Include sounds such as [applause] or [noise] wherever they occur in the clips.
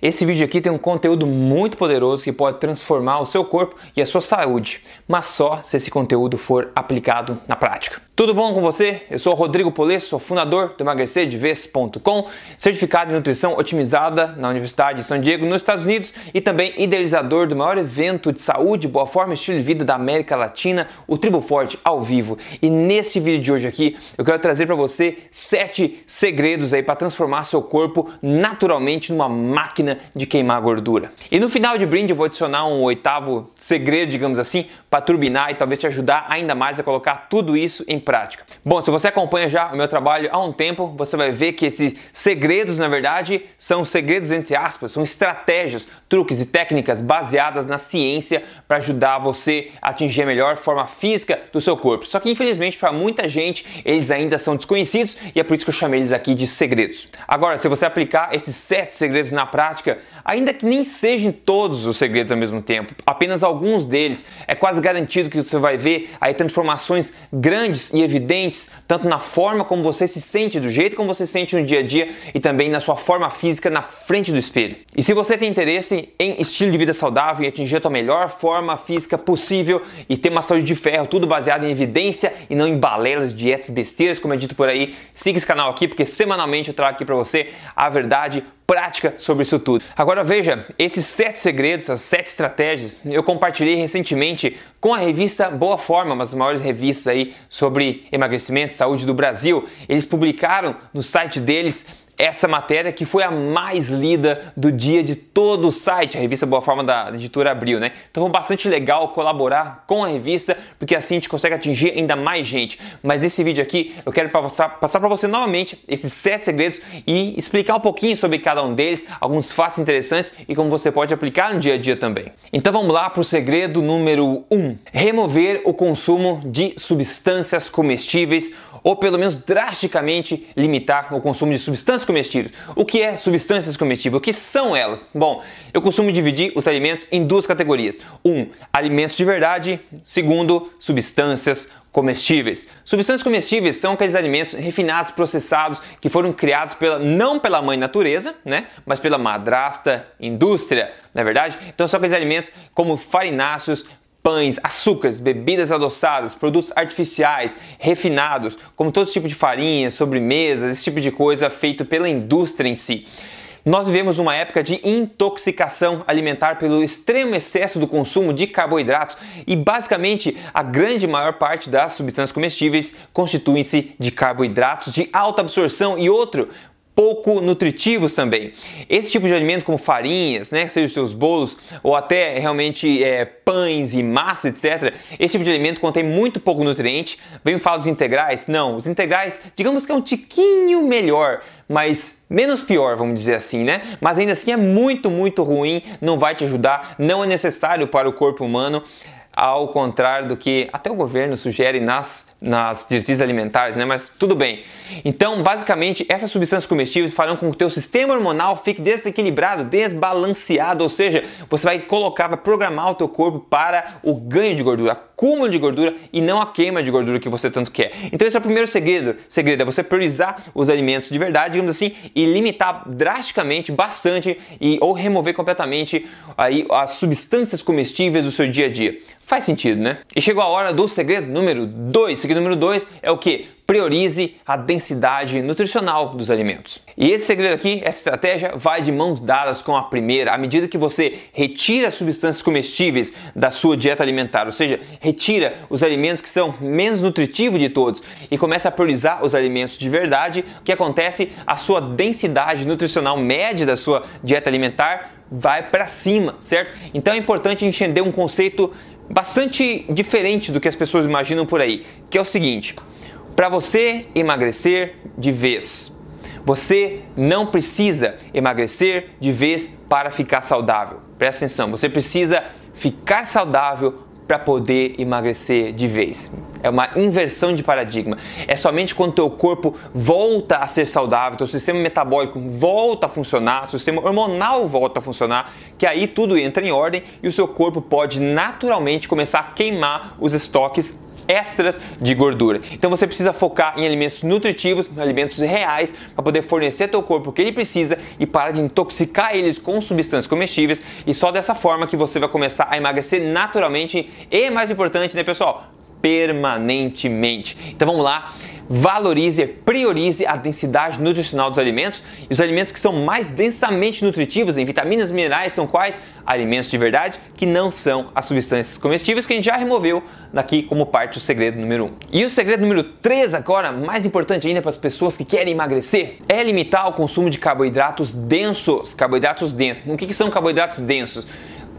Esse vídeo aqui tem um conteúdo muito poderoso que pode transformar o seu corpo e a sua saúde, mas só se esse conteúdo for aplicado na prática. Tudo bom com você? Eu sou Rodrigo Polesso, sou fundador do emagrecerdevez.com, certificado em nutrição otimizada na Universidade de São Diego, nos Estados Unidos, e também idealizador do maior evento de saúde, boa forma e estilo de vida da América Latina, o Tribo Forte ao vivo. E nesse vídeo de hoje aqui, eu quero trazer para você sete segredos aí para transformar seu corpo naturalmente numa máquina de queimar gordura. E no final de brinde eu vou adicionar um oitavo segredo, digamos assim, para turbinar e talvez te ajudar ainda mais a colocar tudo isso em prática. Bom, se você acompanha já o meu trabalho há um tempo, você vai ver que esses segredos, na verdade, são segredos entre aspas, são estratégias, truques e técnicas baseadas na ciência para ajudar você a atingir a melhor forma física do seu corpo. Só que infelizmente para muita gente eles ainda são desconhecidos e é por isso que eu chamei eles aqui de segredos. Agora, se você aplicar esses sete segredos na prática, ainda que nem sejam todos os segredos ao mesmo tempo, apenas alguns deles, é quase garantido que você vai ver aí transformações grandes e evidentes, tanto na forma como você se sente, do jeito como você se sente no dia a dia e também na sua forma física na frente do espelho. E se você tem interesse em estilo de vida saudável e atingir a tua melhor forma física possível e ter uma saúde de ferro, tudo baseado em evidência e não em balelas, dietas, besteiras, como é dito por aí, siga esse canal aqui porque semanalmente eu trago aqui para você a verdade prática sobre isso tudo. Agora veja, esses sete segredos, as sete estratégias, eu compartilhei recentemente com a revista Boa Forma, uma das maiores revistas aí sobre emagrecimento e saúde do Brasil. Eles publicaram no site deles essa matéria que foi a mais lida do dia de todo o site, a revista Boa Forma da editora Abril, né? Então foi bastante legal colaborar com a revista, porque assim a gente consegue atingir ainda mais gente. Mas nesse vídeo aqui eu quero passar, passar para você novamente esses sete segredos e explicar um pouquinho sobre cada um deles, alguns fatos interessantes e como você pode aplicar no dia a dia também. Então vamos lá para o segredo número 1: um, remover o consumo de substâncias comestíveis ou pelo menos drasticamente limitar o consumo de substâncias comestíveis. O que é substâncias comestíveis? O que são elas? Bom, eu costumo dividir os alimentos em duas categorias: um, alimentos de verdade; segundo, substâncias comestíveis. Substâncias comestíveis são aqueles alimentos refinados, processados, que foram criados pela, não pela mãe natureza, né, mas pela madrasta indústria, na é verdade? Então são aqueles alimentos como farináceos, pães, açúcares, bebidas adoçadas, produtos artificiais, refinados, como todo tipo de farinha, sobremesas, esse tipo de coisa feito pela indústria em si. Nós vivemos uma época de intoxicação alimentar pelo extremo excesso do consumo de carboidratos e basicamente a grande maior parte das substâncias comestíveis constituem-se de carboidratos de alta absorção e outro pouco nutritivos também. Esse tipo de alimento, como farinhas, né, seja os seus bolos ou até realmente é, pães e massa, etc. Esse tipo de alimento contém muito pouco nutriente. Vem falar dos integrais? Não, os integrais, digamos que é um tiquinho melhor, mas menos pior, vamos dizer assim, né? Mas ainda assim é muito, muito ruim, não vai te ajudar, não é necessário para o corpo humano ao contrário do que até o governo sugere nas, nas diretrizes alimentares, né? Mas tudo bem. Então, basicamente, essas substâncias comestíveis farão com que o teu sistema hormonal fique desequilibrado, desbalanceado, ou seja, você vai colocar, vai programar o teu corpo para o ganho de gordura, acúmulo de gordura e não a queima de gordura que você tanto quer. Então, esse é o primeiro segredo. Segredo é você priorizar os alimentos de verdade, digamos assim, e limitar drasticamente, bastante e ou remover completamente aí as substâncias comestíveis do seu dia a dia. Faz sentido, né? E chegou a hora do segredo número 2. Segredo número 2 é o que? Priorize a densidade nutricional dos alimentos. E esse segredo aqui, essa estratégia, vai de mãos dadas com a primeira. À medida que você retira as substâncias comestíveis da sua dieta alimentar, ou seja, retira os alimentos que são menos nutritivos de todos e começa a priorizar os alimentos de verdade, o que acontece? A sua densidade nutricional média da sua dieta alimentar vai para cima, certo? Então é importante entender um conceito bastante diferente do que as pessoas imaginam por aí, que é o seguinte: para você emagrecer de vez, você não precisa emagrecer de vez para ficar saudável. Presta atenção, você precisa ficar saudável para poder emagrecer de vez. É uma inversão de paradigma. É somente quando teu corpo volta a ser saudável, teu sistema metabólico volta a funcionar, seu sistema hormonal volta a funcionar, que aí tudo entra em ordem e o seu corpo pode naturalmente começar a queimar os estoques extras de gordura. Então você precisa focar em alimentos nutritivos, alimentos reais, para poder fornecer ao teu corpo o que ele precisa e parar de intoxicar eles com substâncias comestíveis. E só dessa forma que você vai começar a emagrecer naturalmente e mais importante, né, pessoal? Permanentemente. Então vamos lá, valorize, priorize a densidade nutricional dos alimentos e os alimentos que são mais densamente nutritivos em vitaminas e minerais são quais? Alimentos de verdade que não são as substâncias comestíveis que a gente já removeu daqui como parte do segredo número 1. Um. E o segredo número 3 agora, mais importante ainda para as pessoas que querem emagrecer, é limitar o consumo de carboidratos densos. Carboidratos densos. O que, que são carboidratos densos?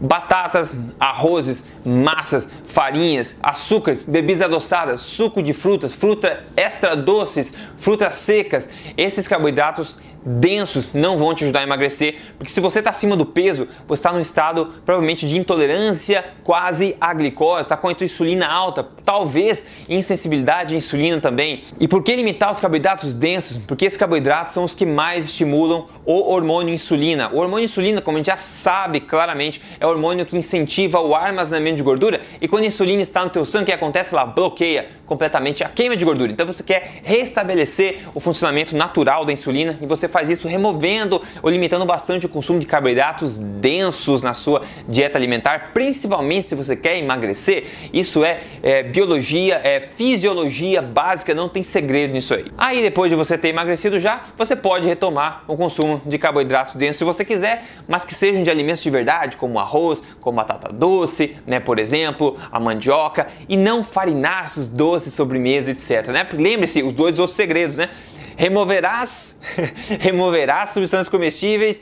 Batatas, arrozes, massas, farinhas, açúcares, bebidas adoçadas, suco de frutas, fruta extra doces, frutas secas. Esses carboidratos densos não vão te ajudar a emagrecer, porque se você está acima do peso, você está num estado provavelmente de intolerância quase à glicose, está com a insulina alta, talvez insensibilidade à insulina também. E por que limitar os carboidratos densos? Porque esses carboidratos são os que mais estimulam o hormônio insulina. O hormônio insulina, como a gente já sabe claramente, é o hormônio que incentiva o armazenamento de gordura e quando a insulina está no teu sangue, o que acontece? Ela bloqueia completamente a queima de gordura. Então você quer restabelecer o funcionamento natural da insulina e você faz isso removendo ou limitando bastante o consumo de carboidratos densos na sua dieta alimentar, principalmente se você quer emagrecer. Isso é, é biologia, é fisiologia básica, não tem segredo nisso aí. Aí depois de você ter emagrecido já, você pode retomar o consumo de carboidratos densos se você quiser, mas que sejam de alimentos de verdade, como arroz, como batata doce, né, por exemplo, a mandioca, e não farináceos doces doce, sobremesa, etc. Né? Lembre-se, os dois outros segredos, né? Removerás, [laughs] removerás substâncias comestíveis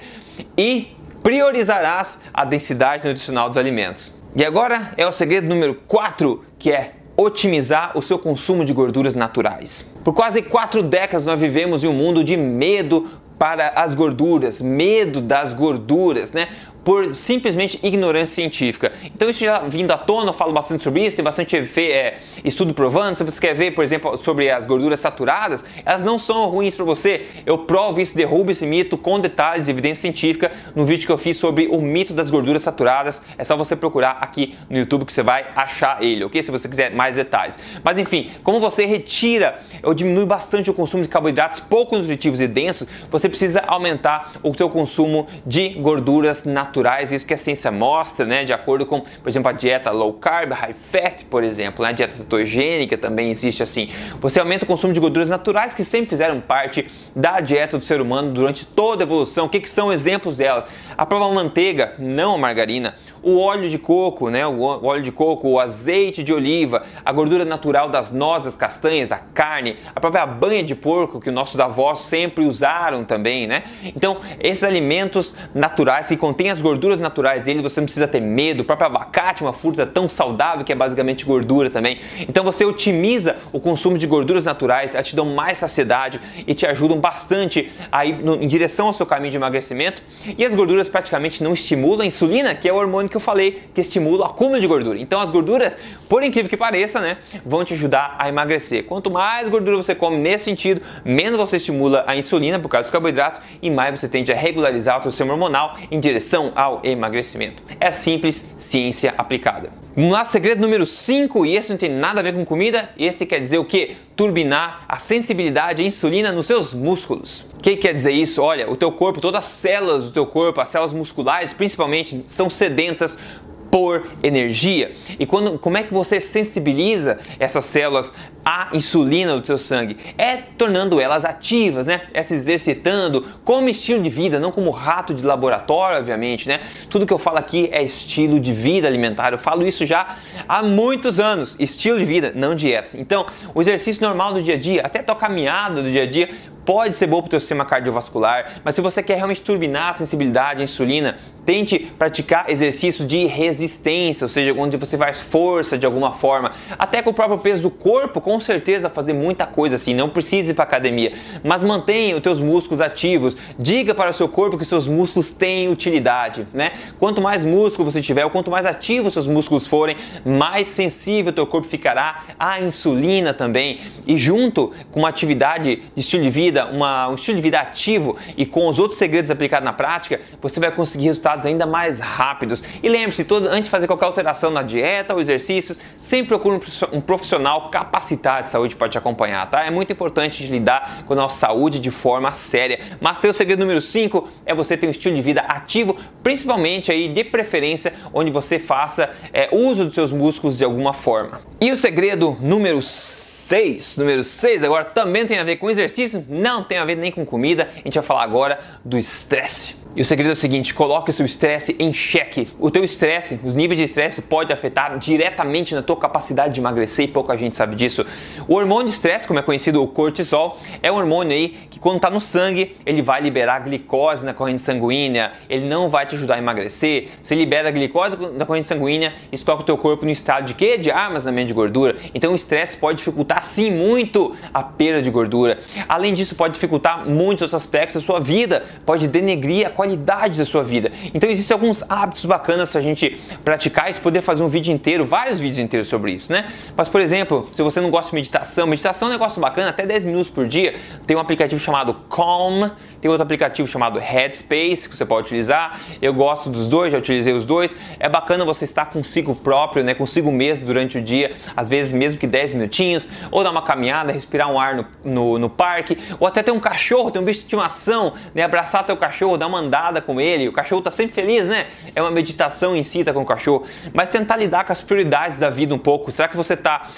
e priorizarás a densidade nutricional dos alimentos. E agora é o segredo número 4, que é otimizar o seu consumo de gorduras naturais. Por quase quatro décadas nós vivemos em um mundo de medo para as gorduras, medo das gorduras, né? Por simplesmente ignorância científica. Então isso já vindo à tona, eu falo bastante sobre isso, tem bastante é, estudo provando. Se você quer ver, por exemplo, sobre as gorduras saturadas, elas não são ruins para você. Eu provo isso, derrubo esse mito com detalhes, evidência científica, no vídeo que eu fiz sobre o mito das gorduras saturadas. É só você procurar aqui no YouTube que você vai achar ele, ok? Se você quiser mais detalhes. Mas enfim, como você retira ou diminui bastante o consumo de carboidratos pouco nutritivos e densos, você precisa aumentar o seu consumo de gorduras naturais naturais, isso que a ciência mostra, né, de acordo com, por exemplo, a dieta low carb, high fat, por exemplo, né, a dieta cetogênica também existe assim. Você aumenta o consumo de gorduras naturais que sempre fizeram parte da dieta do ser humano durante toda a evolução. O que, que são exemplos delas? A própria manteiga, não a margarina, o óleo de coco, né, o óleo de coco, o azeite de oliva, a gordura natural das nozes, castanhas, da carne, a própria banha de porco que nossos avós sempre usaram também, né? Então, esses alimentos naturais que contêm as gorduras naturais dele, você não precisa ter medo. O próprio abacate, uma fruta tão saudável que é basicamente gordura também. Então, você otimiza o consumo de gorduras naturais, elas te dão mais saciedade e te ajudam bastante a ir em direção ao seu caminho de emagrecimento. E as gorduras praticamente não estimulam a insulina, que é o hormônio que eu falei que estimula o acúmulo de gordura. Então as gorduras, por incrível que pareça, né, vão te ajudar a emagrecer. Quanto mais gordura você come nesse sentido, menos você estimula a insulina por causa dos carboidratos e mais você tende a regularizar o seu sistema hormonal em direção ao emagrecimento. É simples ciência aplicada. Vamos lá, segredo número 5, e esse não tem nada a ver com comida, esse quer dizer o que? Turbinar a sensibilidade à insulina nos seus músculos. O que quer dizer isso? Olha, o teu corpo, todas as células do teu corpo, as células musculares principalmente, são sedentas por energia. E quando, como é que você sensibiliza essas células à insulina do seu sangue? É tornando elas ativas, né? É se exercitando como estilo de vida, não como rato de laboratório, obviamente, né? Tudo que eu falo aqui é estilo de vida alimentar. Eu falo isso já há muitos anos. Estilo de vida, não dietas. Então, o exercício normal do dia a dia, até a tua caminhada do dia a dia, pode ser bom para o teu sistema cardiovascular, mas se você quer realmente turbinar a sensibilidade à insulina, tente praticar exercícios de resistência, ou seja, onde você faz força de alguma forma, até com o próprio peso do corpo, com certeza fazer muita coisa assim, não precise ir para academia, mas mantenha os teus músculos ativos, diga para o seu corpo que seus músculos têm utilidade, né? Quanto mais músculo você tiver, ou quanto mais ativos seus músculos forem, mais sensível o teu corpo ficará à insulina também. E junto com uma atividade de estilo de vida vida, uma, um estilo de vida ativo e com os outros segredos aplicados na prática, você vai conseguir resultados ainda mais rápidos. E lembre-se, antes de fazer qualquer alteração na dieta ou exercícios, sempre procure um profissional capacitado de saúde para te acompanhar, tá? É muito importante lidar com a nossa saúde de forma séria. Mas seu segredo número 5 é você ter um estilo de vida ativo, principalmente aí de preferência onde você faça é, uso dos seus músculos de alguma forma. E o segredo número 6, número 6 agora também tem a ver com exercício, não tem a ver nem com comida, a gente vai falar agora do estresse. E o segredo é o seguinte: coloque o seu estresse em xeque. O teu estresse, os níveis de estresse pode afetar diretamente na tua capacidade de emagrecer e pouca gente sabe disso. O hormônio de estresse, como é conhecido o cortisol, é um hormônio aí que quando está no sangue, ele vai liberar glicose na corrente sanguínea, ele não vai te ajudar a emagrecer. Se libera glicose na corrente sanguínea, isso toca o teu corpo no estado de quê? De armazenamento de gordura. Então o estresse pode dificultar sim muito a perda de gordura. Além disso, pode dificultar muitos aspectos da sua vida, pode denegrir a qualidade da sua vida. Então existem alguns hábitos bacanas para a gente praticar e poder fazer um vídeo inteiro, vários vídeos inteiros sobre isso, né? Mas, por exemplo, se você não gosta de meditação, meditação é um negócio bacana, até 10 minutos por dia. Tem um aplicativo chamado Calm, tem outro aplicativo chamado Headspace que você pode utilizar. Eu gosto dos dois, já utilizei os dois. É bacana você estar consigo próprio, né? Consigo mesmo durante o dia, às vezes mesmo que 10 minutinhos, ou dar uma caminhada, respirar um ar no, no, no parque, ou até ter um cachorro, ter um bicho de estimação, né? Abraçar teu cachorro, dar uma andada com ele, o cachorro tá sempre feliz, né? É uma meditação em si, tá com o cachorro. Mas tentar lidar com as prioridades da vida um pouco. Será que você tá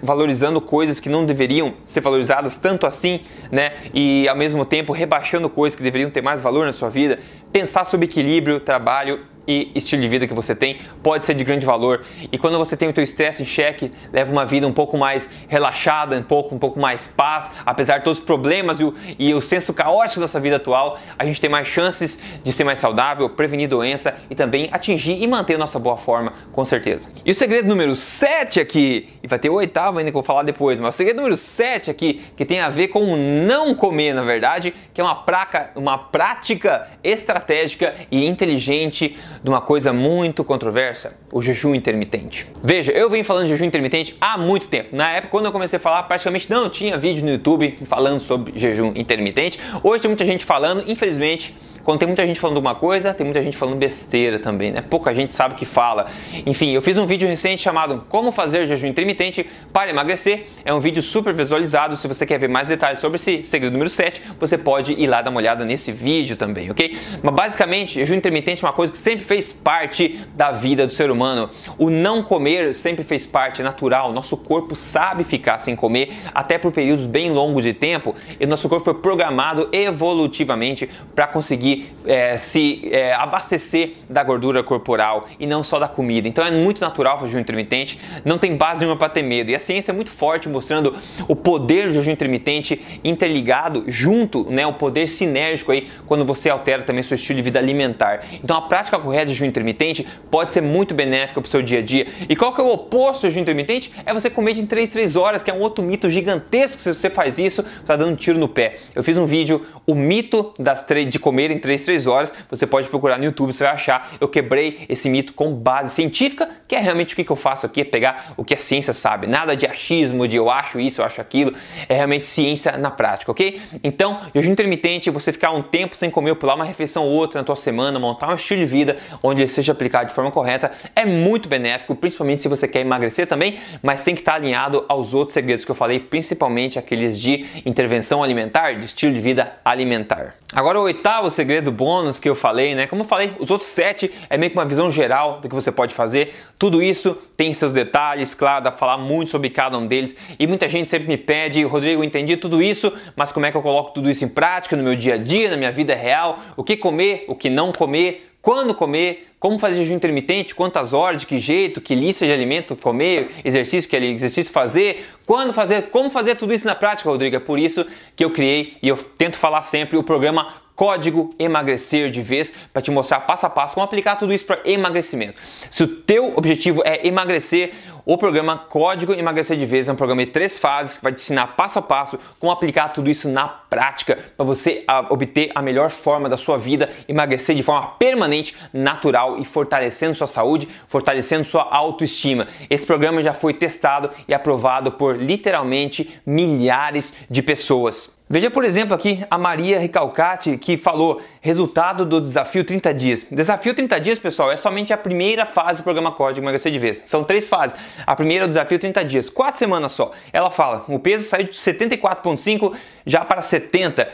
valorizando coisas que não deveriam ser valorizadas tanto assim, né? E ao mesmo tempo rebaixando coisas que deveriam ter mais valor na sua vida? Pensar sobre equilíbrio, trabalho e estilo de vida que você tem pode ser de grande valor. E quando você tem o teu estresse em xeque, leva uma vida um pouco mais relaxada, um pouco, um pouco mais paz, apesar de todos os problemas e o, e o senso caótico dessa vida atual, a gente tem mais chances de ser mais saudável, prevenir doença e também atingir e manter nossa boa forma, com certeza. E o segredo número 7 aqui, e vai ter o oitavo ainda que eu vou falar depois, mas o segredo número 7 aqui, que tem a ver com não comer, na verdade, que é uma, praca, uma prática estratégica e inteligente de uma coisa muito controversa, o jejum intermitente. Veja, eu venho falando de jejum intermitente há muito tempo. Na época, quando eu comecei a falar, praticamente não tinha vídeo no YouTube falando sobre jejum intermitente. Hoje tem muita gente falando, infelizmente quando tem muita gente falando uma coisa, tem muita gente falando besteira também, né? Pouca gente sabe o que fala. Enfim, eu fiz um vídeo recente chamado Como fazer jejum intermitente para emagrecer. É um vídeo super visualizado. Se você quer ver mais detalhes sobre esse segredo número 7, você pode ir lá dar uma olhada nesse vídeo também, ok? Mas basicamente, jejum intermitente é uma coisa que sempre fez parte da vida do ser humano. O não comer sempre fez parte, é natural. Nosso corpo sabe ficar sem comer até por períodos bem longos de tempo e nosso corpo foi programado evolutivamente para conseguir é, se é, abastecer da gordura corporal e não só da comida. Então é muito natural fazer jejum intermitente, não tem base nenhuma para ter medo. E a ciência é muito forte mostrando o poder do jejum intermitente interligado junto, né, o poder sinérgico aí quando você altera também seu estilo de vida alimentar. Então a prática correta de jejum intermitente pode ser muito benéfica para o seu dia a dia. E qual que é o oposto do jejum intermitente? É você comer de 3 3 horas, que é um outro mito gigantesco. Se você faz isso, você está dando um tiro no pé. Eu fiz um vídeo, o mito das de comer em 3, 3 horas. Você pode procurar no YouTube, você vai achar. Eu quebrei esse mito com base científica, que é realmente o que eu faço aqui, é pegar o que a ciência sabe. Nada de achismo, de eu acho isso, eu acho aquilo. É realmente ciência na prática, ok? Então, jejum intermitente, você ficar um tempo sem comer, pular uma refeição ou outra na tua semana, montar um estilo de vida onde ele seja aplicado de forma correta, é muito benéfico, principalmente se você quer emagrecer também, mas tem que estar alinhado aos outros segredos que eu falei, principalmente aqueles de intervenção alimentar, de estilo de vida alimentar. Agora o oitavo segredo bônus que eu falei, né? Como eu falei, os outros sete é meio que uma visão geral do que você pode fazer. Tudo isso tem seus detalhes, claro, dá pra falar muito sobre cada um deles. E muita gente sempre me pede, Rodrigo, eu entendi tudo isso, mas como é que eu coloco tudo isso em prática no meu dia a dia, na minha vida real? O que comer, o que não comer? Quando comer, como fazer jejum intermitente, quantas horas, de que jeito, que lista de alimento comer, exercício, que exercício fazer, quando fazer, como fazer tudo isso na prática, Rodrigo. É por isso que eu criei e eu tento falar sempre o programa código emagrecer de vez para te mostrar passo a passo como aplicar tudo isso para emagrecimento. Se o teu objetivo é emagrecer, O programa Código Emagrecer de Vez é um programa de três fases que vai te ensinar passo a passo como aplicar tudo isso na prática para você obter a melhor forma da sua vida, emagrecer de forma permanente, natural e fortalecendo sua saúde, fortalecendo sua autoestima. Esse programa já foi testado e aprovado por literalmente milhares de pessoas. Veja, por exemplo, aqui a Maria Ricalcati que falou resultado do desafio 30 dias. Desafio 30 dias, pessoal, é somente a primeira fase do programa Código Emagrecer de Vez. São três fases. A primeira é o desafio 30 dias, quatro semanas só. Ela fala, o peso saiu de 74,5 já para 70.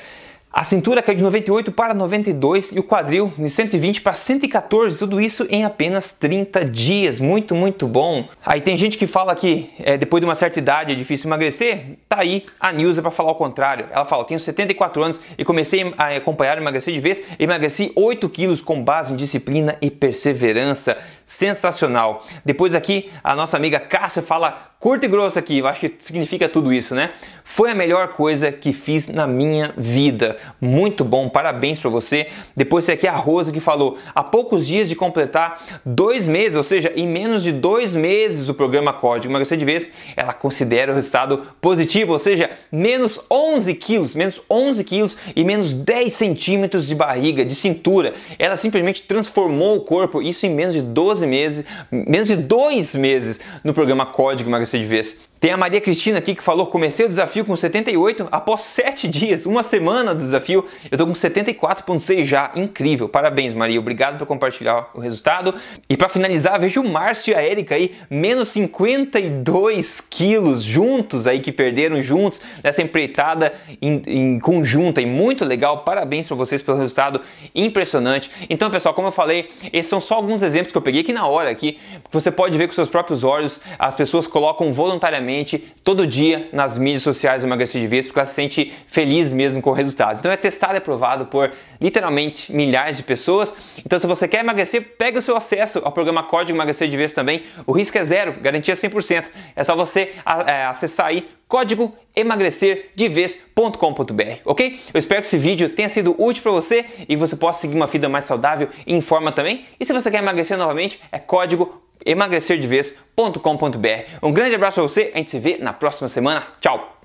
A cintura caiu de 98 para 92 e o quadril de 120 para 114, tudo isso em apenas 30 dias. Muito, muito bom. Aí tem gente que fala que é, depois de uma certa idade é difícil emagrecer. Tá aí a Nilza para falar o contrário. Ela fala: tenho 74 anos e comecei a acompanhar emagrecer de vez. Emagreci 8 quilos com base em disciplina e perseverança. Sensacional. Depois aqui a nossa amiga Cássia fala curto e grosso aqui, eu acho que significa tudo isso, né? Foi a melhor coisa que fiz na minha vida. Muito bom, parabéns para você. Depois tem aqui a Rosa que falou: há poucos dias de completar dois meses, ou seja, em menos de dois meses o programa Código Emagrecer de Vez, ela considera o resultado positivo, ou seja, menos 11 quilos, menos 11 quilos e menos 10 centímetros de barriga, de cintura. Ela simplesmente transformou o corpo, isso em menos de 12 meses, menos de dois meses no programa Código Emagrecer de vez. Tem a Maria Cristina aqui que falou: comecei o desafio com 78 após 7 [laughs] dias, uma semana do desafio. Eu tô com 74,6 já. Incrível. Parabéns, Maria. Obrigado por compartilhar o resultado. E para finalizar, vejo o Márcio e a Erika aí, menos 52 quilos juntos aí, que perderam juntos nessa empreitada em, em conjunta. E muito legal. Parabéns para vocês pelo resultado impressionante. Então, pessoal, como eu falei, esses são só alguns exemplos que eu peguei aqui na hora aqui. Você pode ver com seus próprios olhos. As pessoas colocam voluntariamente diariamente, todo dia nas mídias sociais do Emagrecer de Vez, porque ela se sente feliz mesmo com os resultados. Então é testado e aprovado por literalmente milhares de pessoas. Então se você quer emagrecer, pega o seu acesso ao programa Código Emagrecer de Vez também. O risco é zero, garantia 100%. É só você é, acessar aí código emagrecerdevez.com.br, ok? Eu espero que esse vídeo tenha sido útil para você e você possa seguir uma vida mais saudável e em forma também. E se você quer emagrecer novamente, é código emagrecerdevez.com.br. Um grande abraço para você, a gente se vê na próxima semana. Tchau!